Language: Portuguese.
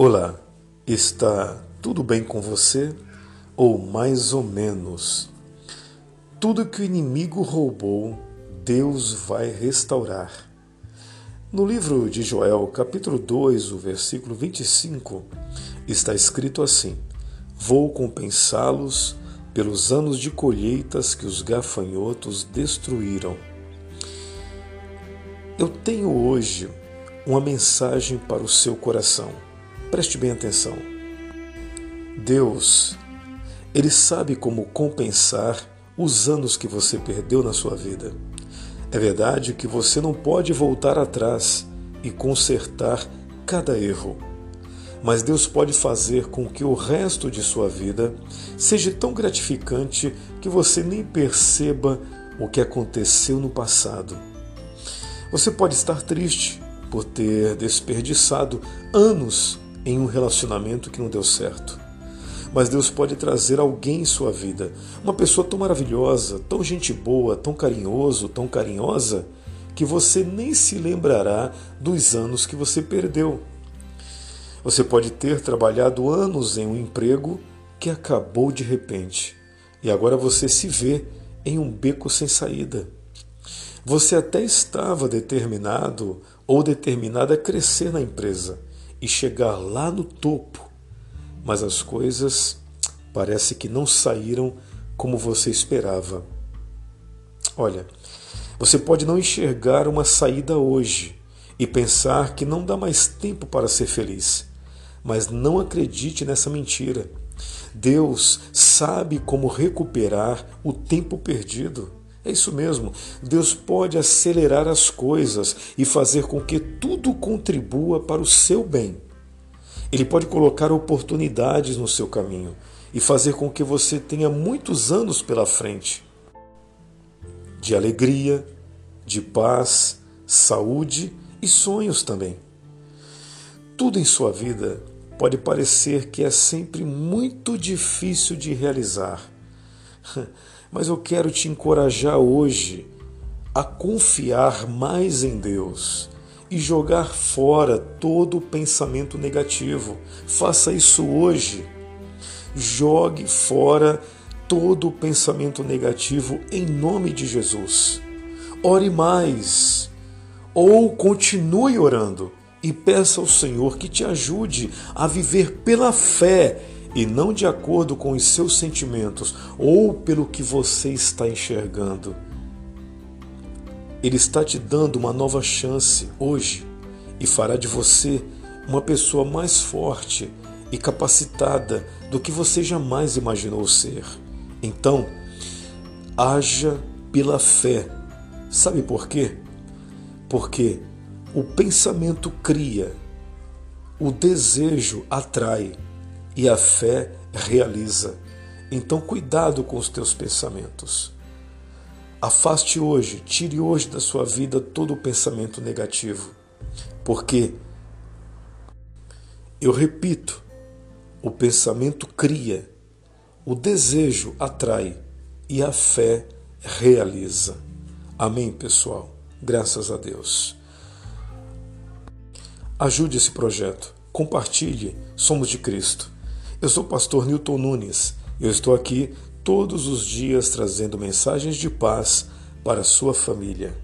Olá, está tudo bem com você? Ou mais ou menos? Tudo que o inimigo roubou, Deus vai restaurar. No livro de Joel, capítulo 2, o versículo 25, está escrito assim: Vou compensá-los pelos anos de colheitas que os gafanhotos destruíram. Eu tenho hoje uma mensagem para o seu coração. Preste bem atenção. Deus, Ele sabe como compensar os anos que você perdeu na sua vida. É verdade que você não pode voltar atrás e consertar cada erro. Mas Deus pode fazer com que o resto de sua vida seja tão gratificante que você nem perceba o que aconteceu no passado. Você pode estar triste por ter desperdiçado anos em um relacionamento que não deu certo. Mas Deus pode trazer alguém em sua vida, uma pessoa tão maravilhosa, tão gente boa, tão carinhoso, tão carinhosa, que você nem se lembrará dos anos que você perdeu. Você pode ter trabalhado anos em um emprego que acabou de repente e agora você se vê em um beco sem saída. Você até estava determinado ou determinada a crescer na empresa, e chegar lá no topo, mas as coisas parece que não saíram como você esperava. Olha, você pode não enxergar uma saída hoje e pensar que não dá mais tempo para ser feliz, mas não acredite nessa mentira. Deus sabe como recuperar o tempo perdido. É isso mesmo. Deus pode acelerar as coisas e fazer com que tudo contribua para o seu bem. Ele pode colocar oportunidades no seu caminho e fazer com que você tenha muitos anos pela frente de alegria, de paz, saúde e sonhos também. Tudo em sua vida pode parecer que é sempre muito difícil de realizar. Mas eu quero te encorajar hoje a confiar mais em Deus e jogar fora todo o pensamento negativo. Faça isso hoje. Jogue fora todo o pensamento negativo em nome de Jesus. Ore mais ou continue orando e peça ao Senhor que te ajude a viver pela fé e não de acordo com os seus sentimentos ou pelo que você está enxergando. Ele está te dando uma nova chance hoje e fará de você uma pessoa mais forte e capacitada do que você jamais imaginou ser. Então, haja pela fé. Sabe por quê? Porque o pensamento cria, o desejo atrai e a fé realiza. Então, cuidado com os teus pensamentos. Afaste hoje, tire hoje da sua vida todo o pensamento negativo. Porque, eu repito, o pensamento cria, o desejo atrai e a fé realiza. Amém, pessoal? Graças a Deus. Ajude esse projeto, compartilhe, somos de Cristo. Eu sou o pastor Newton Nunes. Eu estou aqui todos os dias trazendo mensagens de paz para a sua família.